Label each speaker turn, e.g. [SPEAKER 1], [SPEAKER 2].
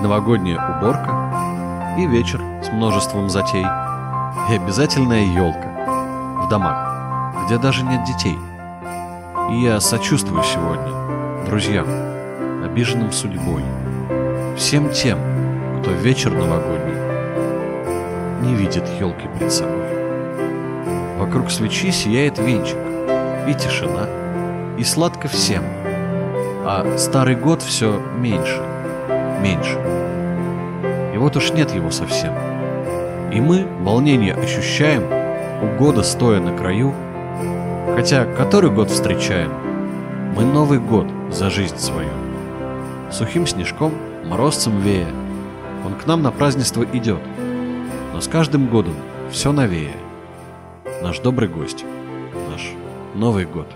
[SPEAKER 1] новогодняя уборка и вечер с множеством затей. И обязательная елка в домах, где даже нет детей. И я сочувствую сегодня друзьям, обиженным судьбой, всем тем, кто вечер новогодний не видит елки пред собой. Вокруг свечи сияет венчик, и тишина, и сладко всем, а старый год все меньше. Вот уж нет его совсем. И мы волнение ощущаем, у года стоя на краю, хотя который год встречаем, мы Новый год за жизнь свою. Сухим снежком, морозцем вея, он к нам на празднество идет, но с каждым годом все новее. Наш добрый гость, наш Новый год.